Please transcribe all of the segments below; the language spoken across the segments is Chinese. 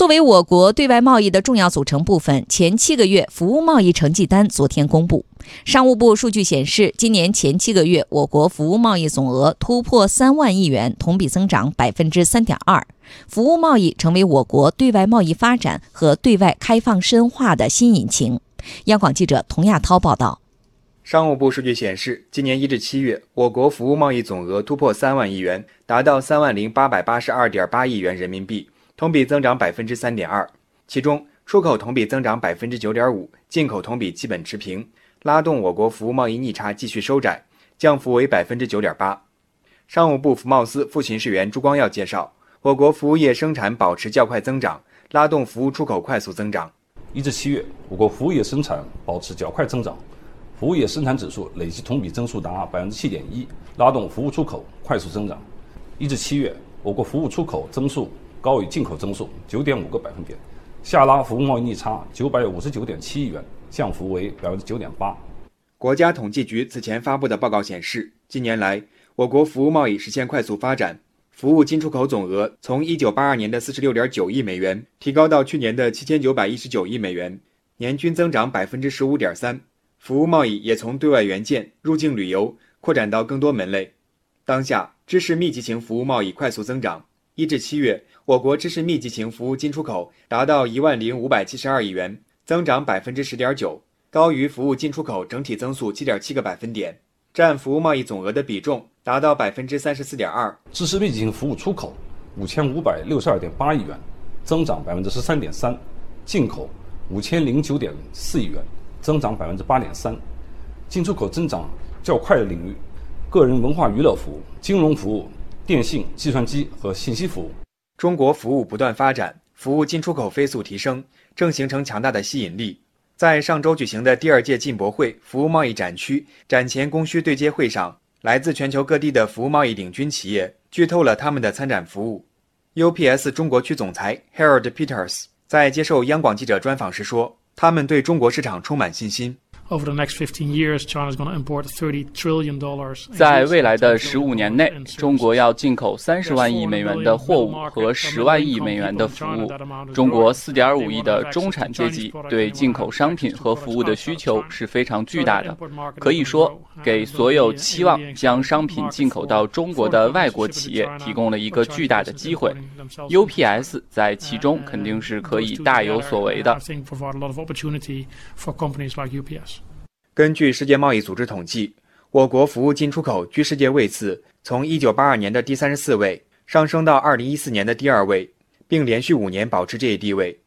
作为我国对外贸易的重要组成部分，前七个月服务贸易成绩单昨天公布。商务部数据显示，今年前七个月，我国服务贸易总额突破三万亿元，同比增长百分之三点二。服务贸易成为我国对外贸易发展和对外开放深化的新引擎。央广记者童亚涛报道。商务部数据显示，今年一至七月，我国服务贸易总额突破三万亿元，达到三万零八百八十二点八亿元人民币。同比增长百分之三点二，其中出口同比增长百分之九点五，进口同比基本持平，拉动我国服务贸易逆差继续收窄，降幅为百分之九点八。商务部服贸司副巡视员朱光耀介绍，我国服务业生产保持较快增长，拉动服务出口快速增长。一至七月，我国服务业生产保持较快增长，服务业生产指数累计同比增速达百分之七点一，拉动服务出口快速增长。一至七月，我国服务出口增速。高于进口增速九点五个百分点，下拉服务贸易逆差九百五十九点七亿元，降幅为百分之九点八。国家统计局此前发布的报告显示，近年来我国服务贸易实现快速发展，服务进出口总额从一九八二年的四十六点九亿美元提高到去年的七千九百一十九亿美元，年均增长百分之十五点三。服务贸易也从对外援建、入境旅游扩展到更多门类。当下，知识密集型服务贸易快速增长。一至七月，我国知识密集型服务进出口达到一万零五百七十二亿元，增长百分之十点九，高于服务进出口整体增速七点七个百分点，占服务贸易总额的比重达到百分之三十四点二。知识密集型服务出口五千五百六十二点八亿元，增长百分之十三点三，进口五千零九点四亿元，增长百分之八点三。进出口增长较快的领域，个人文化娱乐服务、金融服务。电信、计算机和信息服务，中国服务不断发展，服务进出口飞速提升，正形成强大的吸引力。在上周举行的第二届进博会服务贸易展区展前供需对接会上，来自全球各地的服务贸易领军企业剧透了他们的参展服务。UPS 中国区总裁 Harold Peters 在接受央广记者专访时说：“他们对中国市场充满信心。” Over the next 15 years, China is going to import 30 trillion dollars. 在未来的十五年内，中国要进口三十万亿美元的货物和十万亿美元的服务。中国四点五亿的中产阶级对进口商品和服务的需求是非常巨大的，可以说给所有期望将商品进口到中国的外国企业提供了一个巨大的机会。UPS 在其中肯定是可以大有所为的。根据世界贸易组织统计，我国服务进出口居世界位次从1982年的第三十四位上升到2014年的第二位，并连续五年保持这一地位。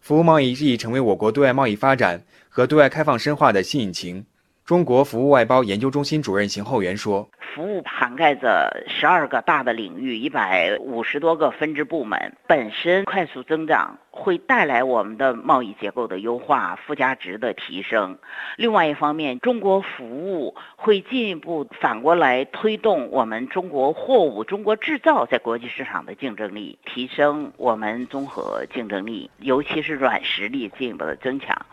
服务贸易日益成为我国对外贸易发展和对外开放深化的新引擎。中国服务外包研究中心主任邢厚元说。服务涵盖着十二个大的领域，一百五十多个分支部门，本身快速增长会带来我们的贸易结构的优化、附加值的提升。另外一方面，中国服务会进一步反过来推动我们中国货物、中国制造在国际市场的竞争力，提升我们综合竞争力，尤其是软实力进一步的增强。